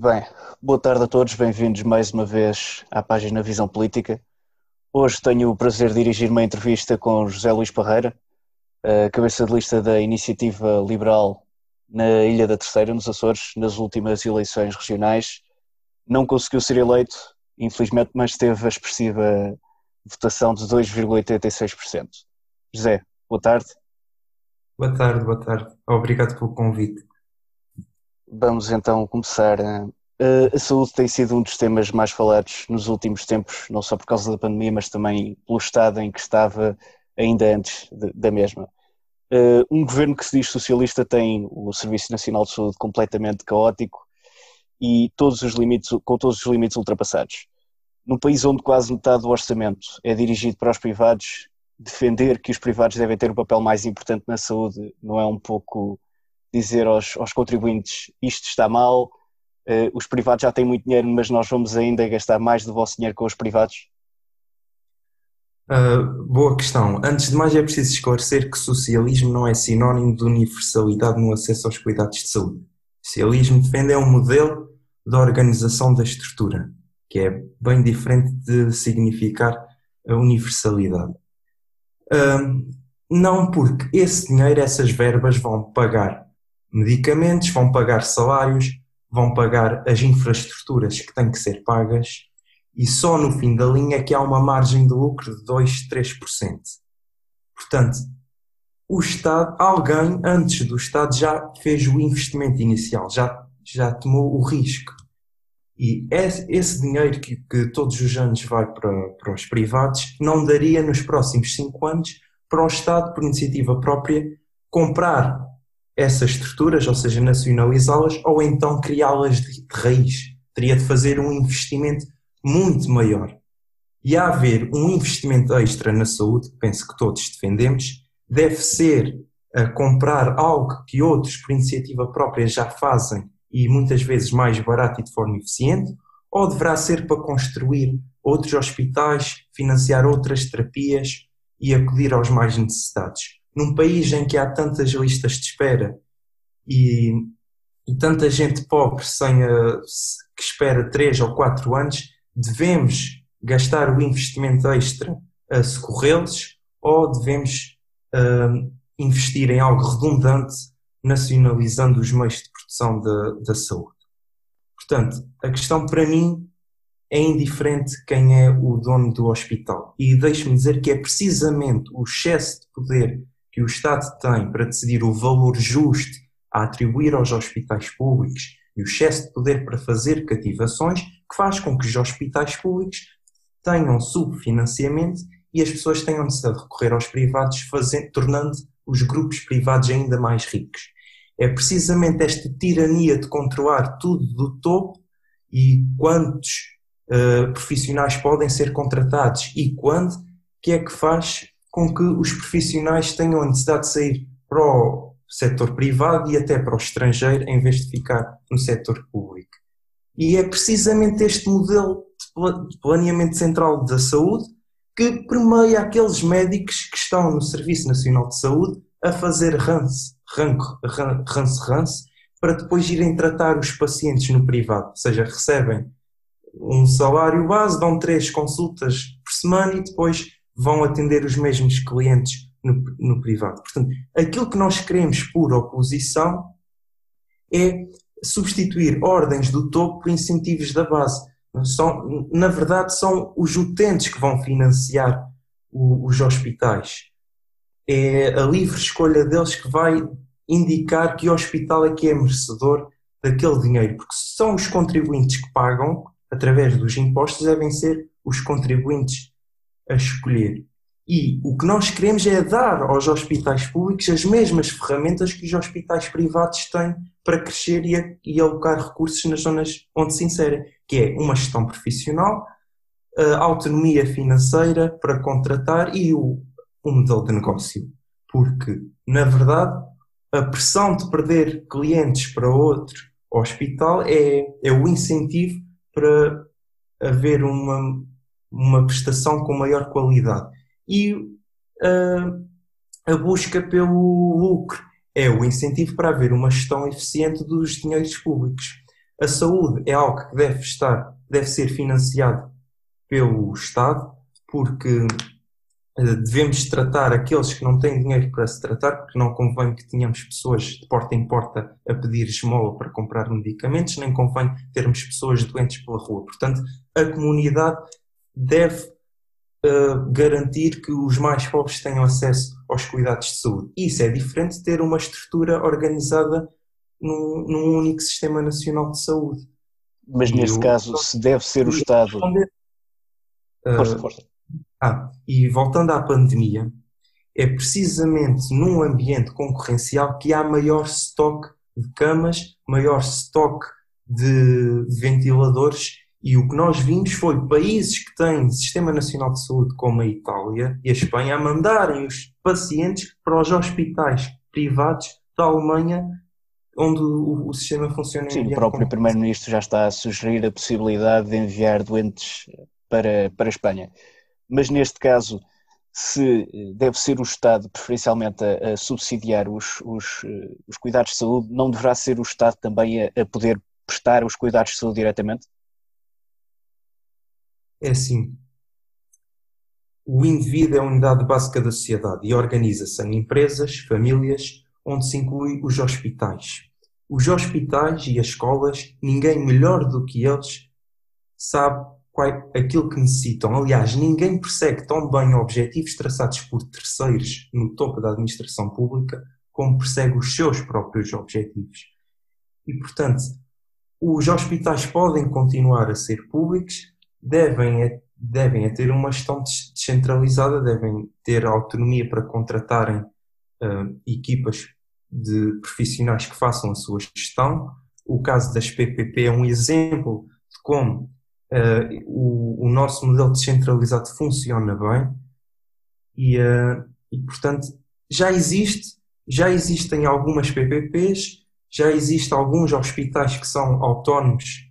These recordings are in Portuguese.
Bem, boa tarde a todos, bem-vindos mais uma vez à página Visão Política. Hoje tenho o prazer de dirigir uma entrevista com José Luís Parreira, cabeça de lista da Iniciativa Liberal na Ilha da Terceira, nos Açores, nas últimas eleições regionais. Não conseguiu ser eleito, infelizmente, mas teve a expressiva votação de 2,86%. José, boa tarde. Boa tarde, boa tarde. Obrigado pelo convite. Vamos então começar. Eh, a saúde tem sido um dos temas mais falados nos últimos tempos, não só por causa da pandemia, mas também pelo estado em que estava ainda antes da mesma. Eh, um governo que se diz socialista tem o Serviço Nacional de Saúde completamente caótico e todos os limites, com todos os limites ultrapassados. Num país onde quase metade do orçamento é dirigido para os privados, defender que os privados devem ter um papel mais importante na saúde não é um pouco dizer aos, aos contribuintes isto está mal, uh, os privados já têm muito dinheiro, mas nós vamos ainda gastar mais do vosso dinheiro com os privados? Uh, boa questão. Antes de mais é preciso esclarecer que socialismo não é sinónimo de universalidade no acesso aos cuidados de saúde. socialismo defende é um modelo de organização da estrutura, que é bem diferente de significar a universalidade. Uh, não porque esse dinheiro, essas verbas vão pagar medicamentos, vão pagar salários, vão pagar as infraestruturas que têm que ser pagas e só no fim da linha é que há uma margem de lucro de 2, 3%. Portanto, o Estado, alguém antes do Estado já fez o investimento inicial, já, já tomou o risco. E esse dinheiro que, que todos os anos vai para, para os privados não daria nos próximos 5 anos para o Estado, por iniciativa própria, comprar essas estruturas, ou seja, nacionalizá-las, ou então criá-las de, raiz. Teria de fazer um investimento muito maior. E a haver um investimento extra na saúde, penso que todos defendemos, deve ser a comprar algo que outros, por iniciativa própria, já fazem e muitas vezes mais barato e de forma eficiente, ou deverá ser para construir outros hospitais, financiar outras terapias e acudir aos mais necessitados num país em que há tantas listas de espera e, e tanta gente pobre sem a, que espera 3 ou 4 anos, devemos gastar o investimento extra a socorrê-los ou devemos uh, investir em algo redundante, nacionalizando os meios de produção da, da saúde? Portanto, a questão para mim é indiferente quem é o dono do hospital. E deixe-me dizer que é precisamente o excesso de poder que o Estado tem para decidir o valor justo a atribuir aos hospitais públicos e o excesso de poder para fazer cativações que faz com que os hospitais públicos tenham subfinanciamento e as pessoas tenham necessidade de recorrer aos privados, fazendo, tornando os grupos privados ainda mais ricos. É precisamente esta tirania de controlar tudo do topo e quantos uh, profissionais podem ser contratados e quando que é que faz com que os profissionais tenham a necessidade de sair para o setor privado e até para o estrangeiro em vez de ficar no setor público. E é precisamente este modelo de planeamento central da saúde que permeia aqueles médicos que estão no Serviço Nacional de Saúde a fazer rance, rance, rance, para depois irem tratar os pacientes no privado, ou seja, recebem um salário base, dão três consultas por semana e depois vão atender os mesmos clientes no, no privado. Portanto, aquilo que nós queremos por oposição é substituir ordens do topo por incentivos da base. São, na verdade, são os utentes que vão financiar o, os hospitais. É a livre escolha deles que vai indicar que o hospital é que é merecedor daquele dinheiro, porque são os contribuintes que pagam, através dos impostos, devem ser os contribuintes a escolher. E o que nós queremos é dar aos hospitais públicos as mesmas ferramentas que os hospitais privados têm para crescer e, e alocar recursos nas zonas onde se inserem, que é uma gestão profissional, a autonomia financeira para contratar e o, o modelo de negócio. Porque, na verdade, a pressão de perder clientes para outro hospital é, é o incentivo para haver uma, uma prestação com maior qualidade. E uh, a busca pelo lucro é o incentivo para haver uma gestão eficiente dos dinheiros públicos. A saúde é algo que deve estar, deve ser financiado pelo Estado, porque eh, devemos tratar aqueles que não têm dinheiro para se tratar, porque não convém que tenhamos pessoas de porta em porta a pedir esmola para comprar medicamentos, nem convém termos pessoas doentes pela rua. Portanto, a comunidade deve uh, garantir que os mais pobres tenham acesso aos cuidados de saúde. Isso é diferente de ter uma estrutura organizada num, num único sistema nacional de saúde. Mas neste eu, caso, se deve ser o Estado. Uh, força, força. Ah, e voltando à pandemia, é precisamente num ambiente concorrencial que há maior estoque de camas, maior estoque de ventiladores e o que nós vimos foi países que têm Sistema Nacional de Saúde, como a Itália e a Espanha, a mandarem os pacientes para os hospitais privados da Alemanha, onde o, o sistema funciona Sim, o próprio Primeiro-Ministro já está a sugerir a possibilidade de enviar doentes para, para a Espanha. Mas neste caso, se deve ser o Estado, preferencialmente, a, a subsidiar os, os, os, cuidados de saúde, não deverá ser o Estado também a, a poder prestar os cuidados de saúde diretamente? É assim. O indivíduo é a unidade básica da sociedade e organiza-se em empresas, famílias, onde se inclui os hospitais. Os hospitais e as escolas, ninguém melhor do que eles sabe qual, é aquilo que necessitam. Aliás, ninguém persegue tão bem objetivos traçados por terceiros no topo da administração pública como persegue os seus próprios objetivos. E, portanto, os hospitais podem continuar a ser públicos, devem, é, devem é ter uma gestão descentralizada, devem ter autonomia para contratarem uh, equipas de profissionais que façam a sua gestão. O caso das PPP é um exemplo de como uh, o, o, nosso modelo descentralizado funciona bem e, uh, e, portanto, já existe, já existem algumas PPPs, já existem alguns hospitais que são autónomos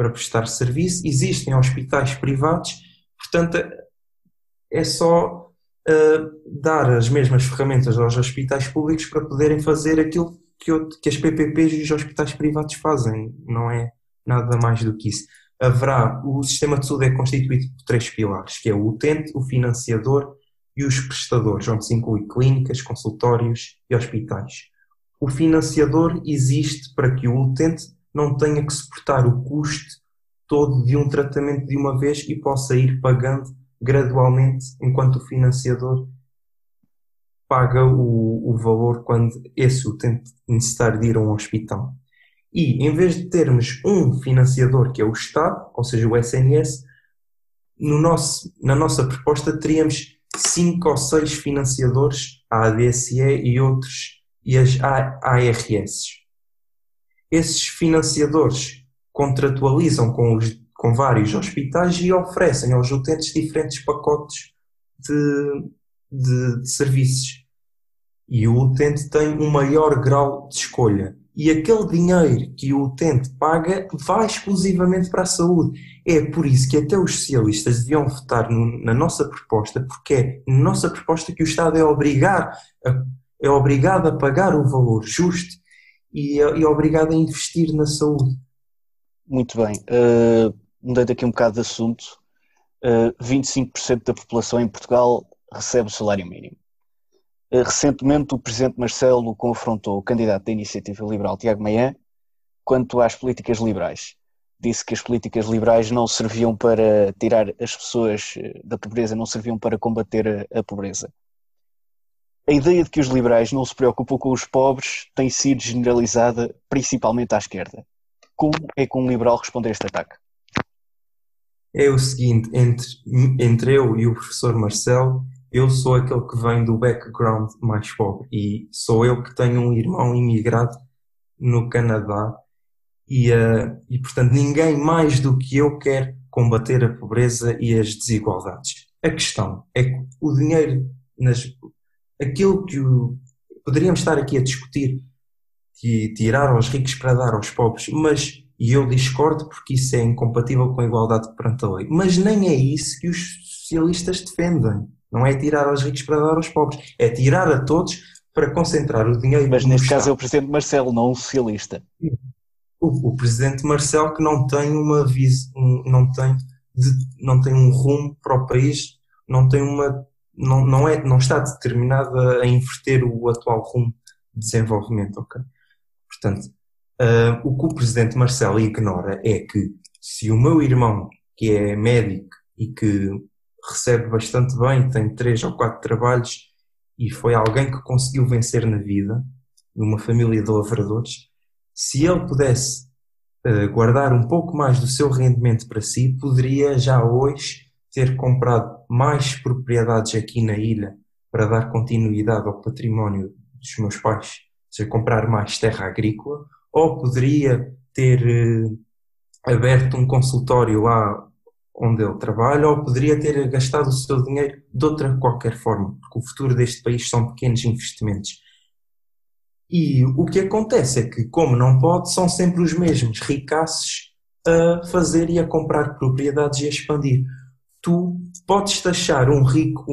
para prestar serviço, existem hospitais privados, portanto, é só uh, dar as mesmas ferramentas aos hospitais públicos para poderem fazer aquilo que, que as PPPs e os hospitais privados fazem, não é nada mais do que isso. Haverá, o sistema de saúde é constituído por três pilares, que é o utente, o financiador e os prestadores, onde se inclui clínicas, consultórios e hospitais. O financiador existe para que o utente não tenha que suportar o custo todo de um tratamento de uma vez e possa ir pagando gradualmente enquanto o financiador paga o, o valor quando esse utente necessitar de ir a um hospital. E em vez de termos um financiador que é o Estado, ou seja, o SNS, no nosso, na nossa proposta teríamos cinco ou seis financiadores, a ADSE e outros, e as ARS. Esses financiadores contratualizam com, os, com vários hospitais e oferecem aos utentes diferentes pacotes de, de, de serviços. E o utente tem um maior grau de escolha. E aquele dinheiro que o utente paga vai exclusivamente para a saúde. É por isso que até os socialistas deviam votar no, na nossa proposta, porque é na nossa proposta que o Estado é, obrigar a, é obrigado a pagar o valor justo e é, é obrigado a investir na saúde. Muito bem. Uh, mudando aqui um bocado de assunto, uh, 25% da população em Portugal recebe o salário mínimo. Uh, recentemente, o Presidente Marcelo confrontou o candidato da Iniciativa Liberal, Tiago Maia, quanto às políticas liberais. Disse que as políticas liberais não serviam para tirar as pessoas eh, da pobreza, não serviam para combater a, a pobreza a ideia de que os liberais não se preocupam com os pobres tem sido generalizada principalmente à esquerda. Como é que um liberal responde a este ataque? É o seguinte, entre, entre eu e o professor Marcelo, eu sou aquele que vem do background mais pobre e sou eu que tenho um irmão imigrado no Canadá e, uh, e portanto ninguém mais do que eu quer combater a pobreza e as desigualdades. A questão é que o dinheiro nas, aquilo que o, poderíamos estar aqui a discutir, de tirar aos ricos para dar aos pobres, mas, e eu discordo porque isso é incompatível com a igualdade perante a lei, mas nem é isso que os socialistas defendem. Não é tirar aos ricos para dar aos pobres, é tirar a todos para concentrar o dinheiro. Mas neste caso é o presidente Marcelo, não o socialista. o, o presidente Marcel que não tem uma vis, um, não tem de, não tem um rumo para o país, não tem uma não, não, é, não está determinada a inverter o atual rumo de desenvolvimento, ok? Portanto, uh, o que o presidente Marcelo ignora é que se o meu irmão, que é médico e que recebe bastante bem, tem três ou quatro trabalhos e foi alguém que conseguiu vencer na vida, numa família de lavradores, se ele pudesse uh, guardar um pouco mais do seu rendimento para si, poderia já hoje ter comprado mais propriedades aqui na ilha para dar continuidade ao património dos meus pais, ou seja, comprar mais terra agrícola, ou poderia ter eh, aberto um consultório lá onde ele trabalha, ou poderia ter gastado o seu dinheiro de outra qualquer forma, porque o futuro deste país são pequenos investimentos. E o que acontece é que, como não pode, são sempre os mesmos ricaços a fazer e a comprar propriedades e a expandir tu podes taxar um rico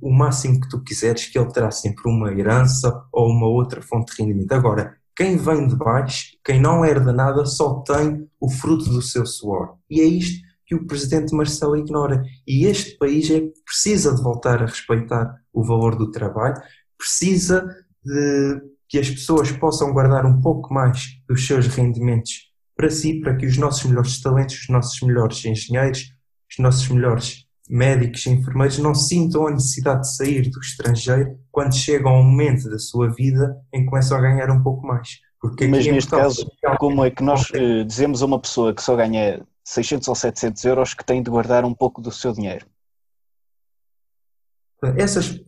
o, máximo que tu quiseres, que ele terá sempre uma herança ou uma outra fonte de rendimento. Agora, quem vem de baixo, quem não herda nada, só tem o fruto do seu suor. E é isto que o presidente Marcelo ignora. E este país é, precisa de voltar a respeitar o valor do trabalho, precisa de que as pessoas possam guardar um pouco mais dos seus rendimentos para si, para que os nossos melhores talentos, os nossos melhores engenheiros, os nossos melhores médicos e enfermeiros não sintam a necessidade de sair do estrangeiro quando chegam ao momento da sua vida em que começam a ganhar um pouco mais. Porque Mas neste caso, como é que nós uh, dizemos a uma pessoa que só ganha 600 ou 700 euros que tem de guardar um pouco do seu dinheiro? Essas,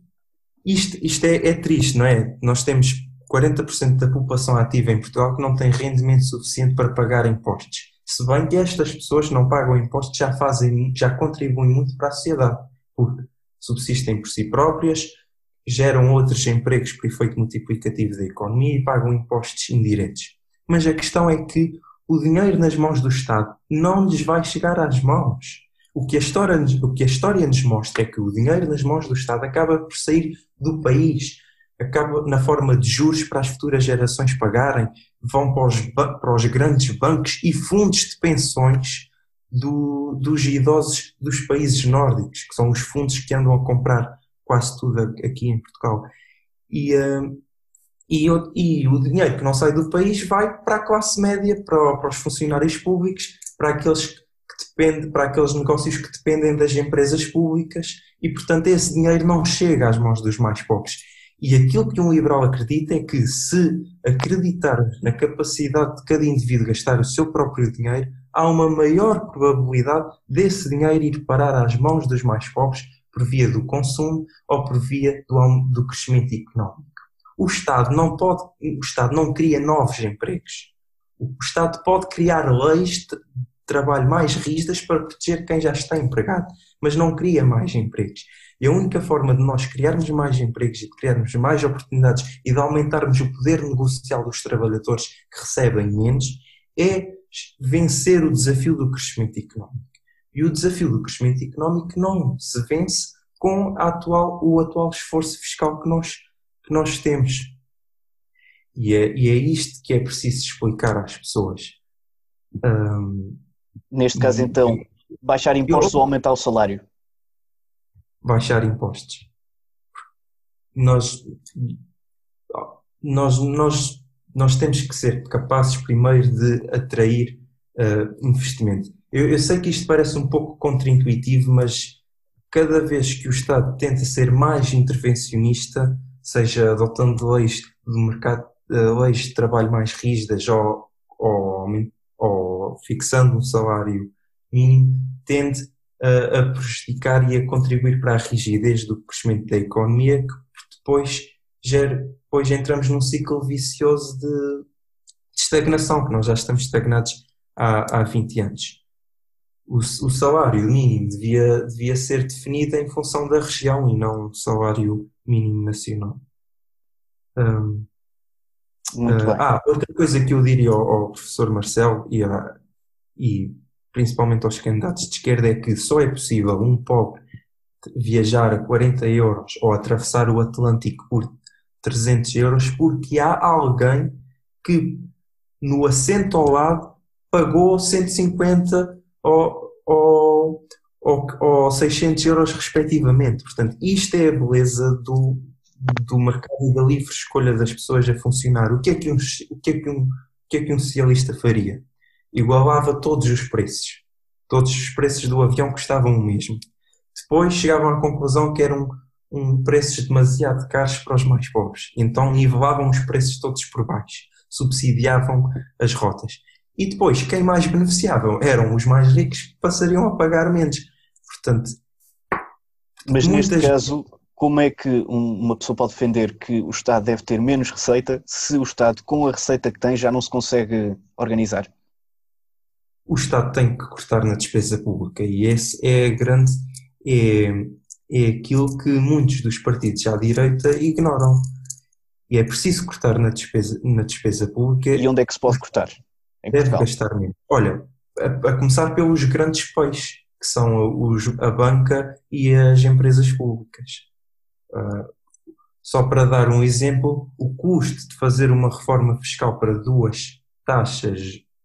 isto, isto é, é triste, não é? Nós temos 40% da população ativa em Portugal que não tem rendimento suficiente para pagar impostos. Se bem que estas pessoas que não pagam impostos já fazem, já contribuem muito para a sociedade, porque subsistem por si próprias, geram outros empregos por efeito multiplicativo da economia e pagam impostos indiretos. Mas a questão é que o dinheiro nas mãos do Estado não lhes vai chegar às mãos. O que, a história, o que a história nos mostra é que o dinheiro nas mãos do Estado acaba por sair do país, acaba na forma de juros para as futuras gerações pagarem, vão para os, para os grandes bancos e fundos de pensões do, dos idosos dos países nórdicos, que são os fundos que andam a comprar quase tudo aqui em Portugal. E, uh, e, e, o dinheiro que não sai do país vai para a classe média, para, para os funcionários públicos, para aqueles que dependem, para aqueles negócios que dependem das empresas públicas e, portanto, esse dinheiro não chega às mãos dos mais pobres. E aquilo que um liberal acredita é que se acreditar na capacidade de cada indivíduo gastar o seu próprio dinheiro, há uma maior probabilidade desse dinheiro ir parar às mãos dos mais pobres por via do consumo ou por via do, do crescimento económico. O Estado não pode, o Estado não cria novos empregos. O Estado pode criar leis de trabalho mais rígidas para proteger quem já está empregado, mas não cria mais empregos. E a única forma de nós criarmos mais empregos e de criarmos mais oportunidades e de aumentarmos o poder negocial dos trabalhadores que recebem menos é vencer o desafio do crescimento económico. E o desafio do crescimento económico não se vence com atual, o atual esforço fiscal que nós, que nós temos. E é, e é isto que é preciso explicar às pessoas. Um, Neste caso, então, baixar impostos ou aumentar o salário? Baixar impostos. Nós, nós, nós, nós temos que ser capazes primeiro de atrair uh, investimento. Eu, eu sei que isto parece um pouco contraintuitivo, mas cada vez que o Estado tenta ser mais intervencionista, seja adotando leis do mercado, uh, leis de trabalho mais rígidas ou, ou, ou fixando um salário mínimo, tende a, a prejudicar e a contribuir para a rigidez do crescimento da economia, que depois, gera, depois entramos num ciclo vicioso de, de estagnação, que nós já estamos estagnados há, há 20 anos. O, o, salário mínimo devia, devia ser definido em função da região e não o salário mínimo nacional. Um, uh. Ah, outra coisa que eu diria ao, ao professor Marcelo e, e principalmente aos candidatos de esquerda, é que só é possível um pobre viajar a 40 euros ou atravessar o Atlântico por 300 euros porque há alguém que no assento ao lado pagou 150 ou, ou, ou, ou 600 euros respectivamente. Portanto, isto é a beleza do, do mercado e da livre escolha das pessoas a funcionar. O que é que um, o que é que um, o que é que um socialista faria? Igualava todos os preços. Todos os preços do avião custavam o mesmo. Depois chegavam à conclusão que eram um preços demasiado caros para os mais pobres. Então nivelavam os preços todos por baixo, subsidiavam as rotas. E depois, quem mais beneficiava eram os mais ricos que passariam a pagar menos. Portanto, mas muitas... neste caso, como é que uma pessoa pode defender que o Estado deve ter menos receita se o Estado, com a receita que tem, já não se consegue organizar? O Estado tem que cortar na despesa pública e esse é grande é, é aquilo que muitos dos partidos à direita ignoram. E é preciso cortar na despesa, na despesa pública. E onde é que se pode cortar? Deve gastar menos. Olha, a, a, começar pelos grandes peixes, que são os, a banca e as empresas públicas. Uh, só para dar um exemplo, o custo de fazer uma reforma fiscal para duas taxas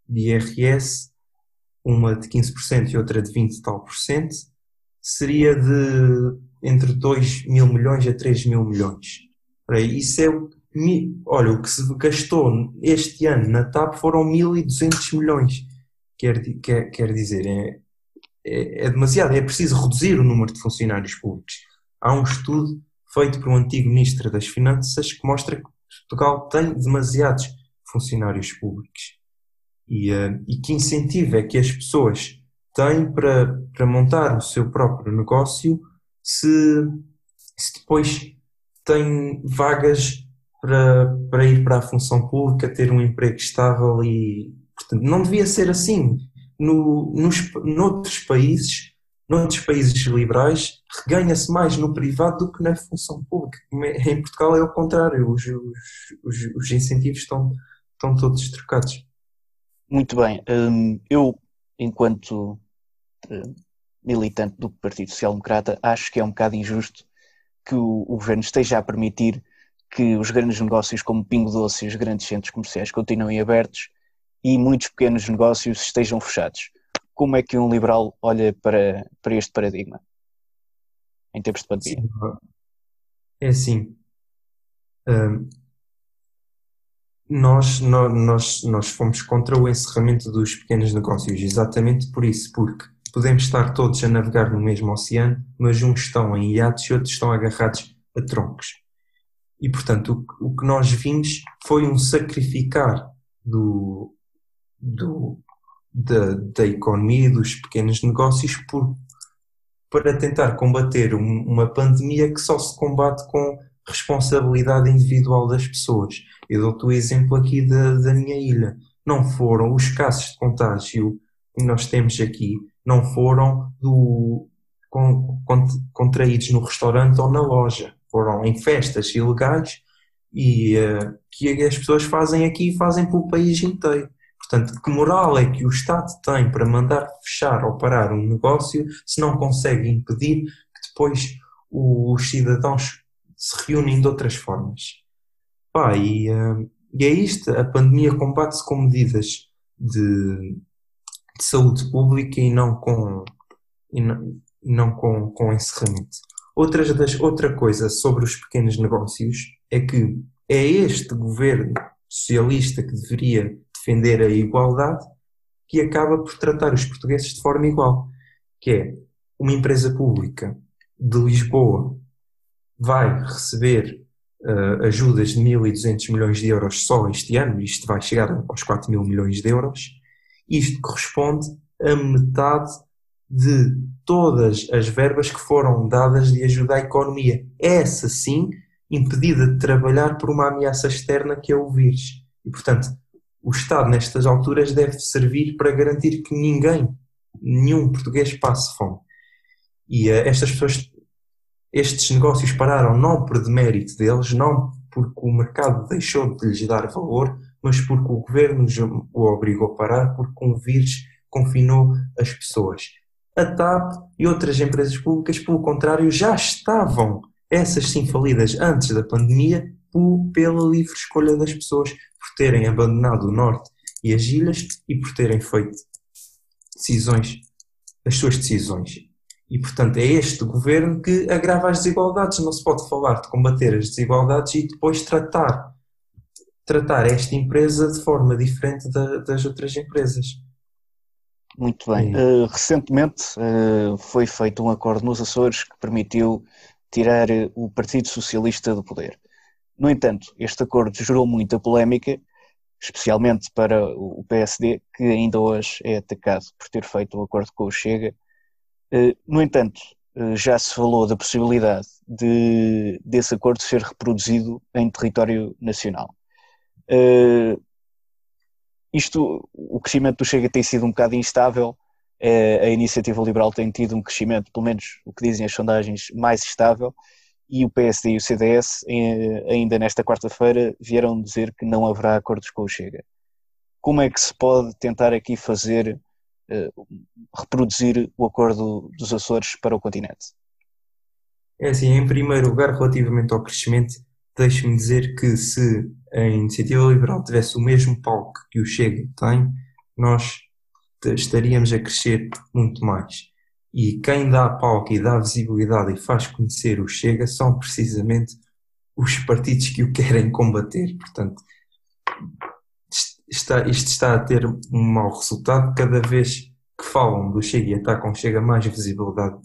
de IRS, uma de 15% e outra de 20 tal por cento, seria de entre 2 mil milhões a 3 mil milhões. Isso é o olha, o que se gastou este ano na TAP foram 1.200 milhões. Quer, quer, quer dizer, é, é, é, demasiado. É preciso reduzir o número de funcionários públicos. Há um estudo feito por um antigo ministro das Finanças que mostra que Portugal tem demasiados funcionários públicos. E, uh, e que incentivo é que as pessoas têm para, para montar o seu próprio negócio se, se depois têm vagas para, para ir para a função pública, ter um emprego estável e, portanto, não devia ser assim. No, nos, noutros países, noutros países liberais, reganha-se mais no privado do que na função pública. É, em Portugal é o contrário, os, os, os, os incentivos estão, estão todos trocados. Muito bem. Hum, eu, enquanto hum, militante do Partido Social Democrata, acho que é um bocado injusto que o, governo esteja a permitir que os grandes negócios como Pingo Doce e os grandes centros comerciais continuem abertos e muitos pequenos negócios estejam fechados. Como é que um liberal olha para, para este paradigma em tempos de pandemia? É assim. Um, nós, nós, nós fomos contra o encerramento dos pequenos negócios, exatamente por isso, porque podemos estar todos a navegar no mesmo oceano, mas uns estão em iates e outros estão agarrados a troncos. E, portanto, o, o que nós vimos foi um sacrificar do, do, da, da economia e dos pequenos negócios por, para tentar combater um, uma pandemia que só se combate com responsabilidade individual das pessoas. Eu dou-te o exemplo aqui da, da minha ilha. Não foram os casos de contágio que nós temos aqui, não foram do, con, contraídos no restaurante ou na loja foram em festas ilegais e uh, que as pessoas fazem aqui e fazem pelo país inteiro. Portanto, que moral é que o Estado tem para mandar fechar ou parar um negócio se não consegue impedir que depois os cidadãos se reúnem de outras formas? Pá, e, uh, e é isto, a pandemia combate-se com medidas de, de, saúde pública e não com, e não, não com, com encerramento. Outras das, outra coisa sobre os pequenos negócios é que é este governo socialista que deveria defender a igualdade que acaba por tratar os portugueses de forma igual, que é uma empresa pública de Lisboa vai receber uh, ajudas de 1.200 milhões de euros só este ano, isto vai chegar aos 4 mil milhões de euros, isto corresponde a metade de todas as verbas que foram dadas de ajuda à economia. Essa sim, impedida de trabalhar por uma ameaça externa que é o vírus. E, portanto, o Estado, nestas alturas, deve servir para garantir que ninguém, nenhum português, passe fome. E uh, estas pessoas, estes negócios pararam não por demérito deles, não porque o mercado deixou de lhes dar valor, mas porque o governo o obrigou a parar, porque um vírus confinou as pessoas. A TAP e outras empresas públicas, pelo contrário, já estavam, essas sim falidas antes da pandemia, pela livre escolha das pessoas, por terem abandonado o Norte e as ilhas e por terem feito decisões, as suas decisões. E, portanto, é este governo que agrava as desigualdades. Não se pode falar de combater as desigualdades e depois tratar, tratar esta empresa de forma diferente da, das outras empresas. Muito bem. Uh, recentemente uh, foi feito um acordo nos Açores que permitiu tirar eh, o Partido Socialista do poder. No entanto, este acordo gerou muita polémica, especialmente para o PSD, que ainda hoje é atacado por ter feito o acordo com o Chega. Uh, no entanto, já se falou da possibilidade de, desse acordo ser reproduzido em território nacional. Isto, o crescimento do Chega tem sido um bocado instável, a iniciativa liberal tem tido um crescimento, pelo menos o que dizem as sondagens, mais estável, e o PSD e o CDS, ainda nesta quarta-feira, vieram dizer que não haverá acordos com o Chega. Como é que se pode tentar aqui fazer, eh, reproduzir o acordo dos Açores para o continente? É assim, em primeiro lugar, relativamente ao crescimento, deixe-me dizer que se a Iniciativa Liberal tivesse o mesmo palco que o Chega tem, nós estaríamos a crescer muito mais. E quem dá palco e dá visibilidade e faz conhecer o Chega são precisamente os partidos que o querem combater. Portanto, está, isto está a ter um mau resultado. Cada vez que falam do Chega e atacam Chega, mais visibilidade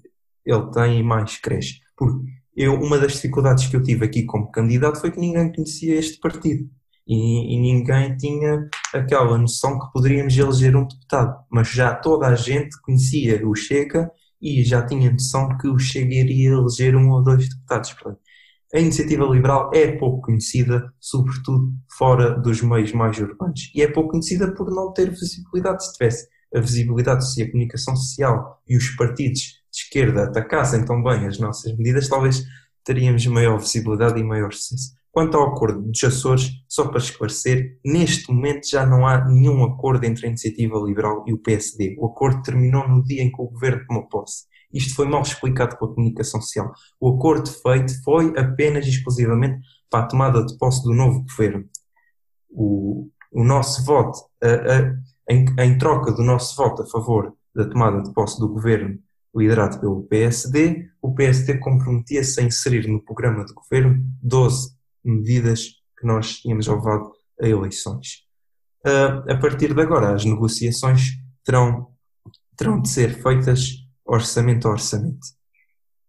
ele tem e mais cresce. Porque eu, uma das dificuldades que eu tive aqui como candidato foi que ninguém conhecia este partido. E, e, ninguém tinha aquela noção que poderíamos eleger um deputado. Mas já toda a gente conhecia o Chega e já tinha noção que o Chega iria eleger um ou dois deputados. A iniciativa liberal é pouco conhecida, sobretudo fora dos meios mais urbanos. E é pouco conhecida por não ter visibilidade. Se tivesse a visibilidade se a comunicação social e os partidos de esquerda atacassem tão bem as nossas medidas, talvez teríamos maior visibilidade e maior sucesso. Quanto ao acordo dos Açores, só para esclarecer, neste momento já não há nenhum acordo entre a Iniciativa Liberal e o PSD. O acordo terminou no dia em que o governo tomou posse. Isto foi mal explicado pela comunicação social. O acordo feito foi apenas e exclusivamente para a tomada de posse do novo governo. O, o nosso voto, a, a, em, em troca do nosso voto a favor da tomada de posse do governo liderado pelo PSD, o PSD comprometia-se a inserir no programa de governo 12 medidas que nós tínhamos levado a eleições. Uh, a partir de agora, as negociações terão, terão de ser feitas orçamento a orçamento.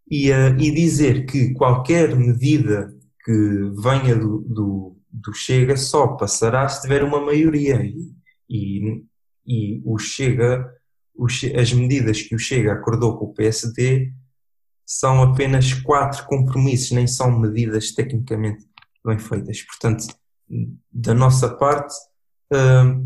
E, uh, e dizer que qualquer medida que venha do, do, do, Chega só passará se tiver uma maioria. E, e, e o Chega as medidas que o Chega acordou com o PSD são apenas quatro compromissos, nem são medidas tecnicamente bem feitas. Portanto, da nossa parte, hum,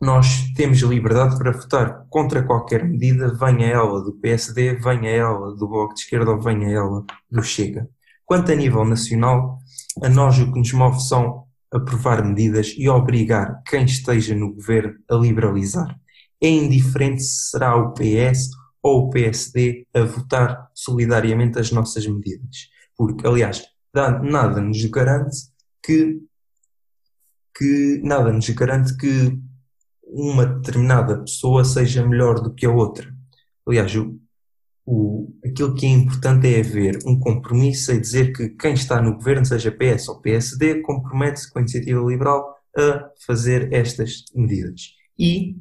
nós temos liberdade para votar contra qualquer medida, venha ela do PSD, venha ela do Bloco de Esquerda ou venha ela do Chega. Quanto a nível nacional, a nós o que nos move são aprovar medidas e obrigar quem esteja no governo a liberalizar é indiferente se será o PS ou o PSD a votar solidariamente as nossas medidas. Porque, aliás, nada nos garante que, que nada nos garante que uma determinada pessoa seja melhor do que a outra. Aliás, o, o, aquilo que é importante é haver um compromisso e dizer que quem está no governo, seja PS ou PSD, compromete-se com a iniciativa liberal a fazer estas medidas. E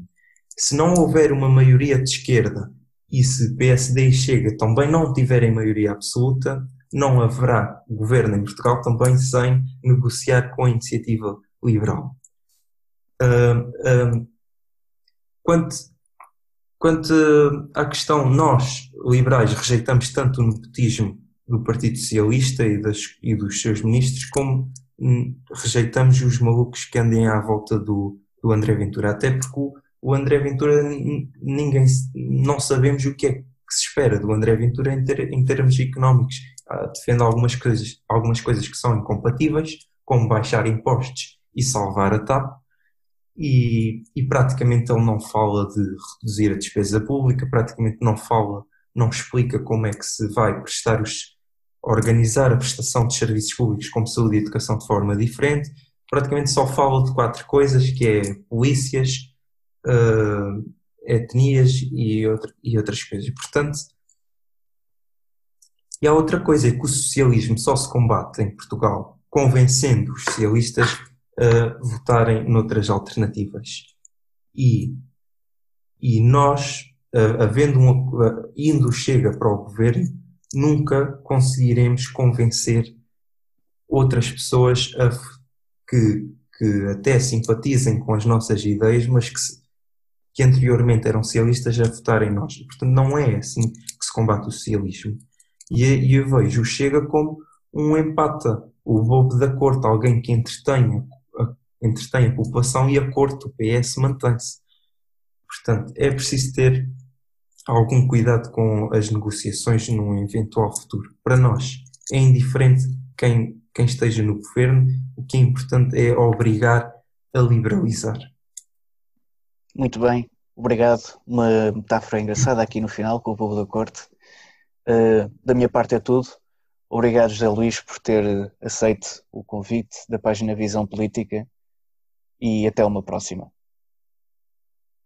se não houver uma maioria de esquerda e se PSD e Chega também não tiverem maioria absoluta, não haverá governo em Portugal também sem negociar com a iniciativa liberal. Uh, uh, quanto, quanto à questão, nós, liberais, rejeitamos tanto o nepotismo do Partido Socialista e, das, e dos seus ministros, como hum, rejeitamos os malucos que andem à volta do, do André Ventura, até porque o o André Ventura, ninguém, não sabemos o que é que se espera do André Ventura em, ter, em termos económicos. Ah, defende algumas coisas, algumas coisas que são incompatíveis, como baixar impostos e salvar a TAP, e, e praticamente ele não fala de reduzir a despesa pública, praticamente não fala, não explica como é que se vai prestar os, organizar a prestação de serviços públicos como saúde e educação de forma diferente, praticamente só fala de quatro coisas, que é polícias, uh, etnias e, outra, e outras coisas. Portanto, e há outra coisa, é que o socialismo só se combate em Portugal convencendo os socialistas a votarem noutras alternativas. E, e nós, havendo um, indo chega para o governo, nunca conseguiremos convencer outras pessoas a, que, que até simpatizem com as nossas ideias, mas que, que anteriormente eram socialistas, a votarem nós. Portanto, não é assim que se combate o socialismo. E, e eu vejo o Chega como um empata, o bobo da corte, alguém que entretenha, entretém a população e a corte, o PS, mantém-se. Portanto, é preciso ter algum cuidado com as negociações num eventual futuro. Para nós, é indiferente quem, quem esteja no governo, o que é importante é obrigar a liberalizar. Muito bem, obrigado. Uma metáfora engraçada aqui no final com o povo da corte. Uh, da minha parte é tudo. Obrigado, José Luís, por ter aceito o convite da página Visão Política e até uma próxima.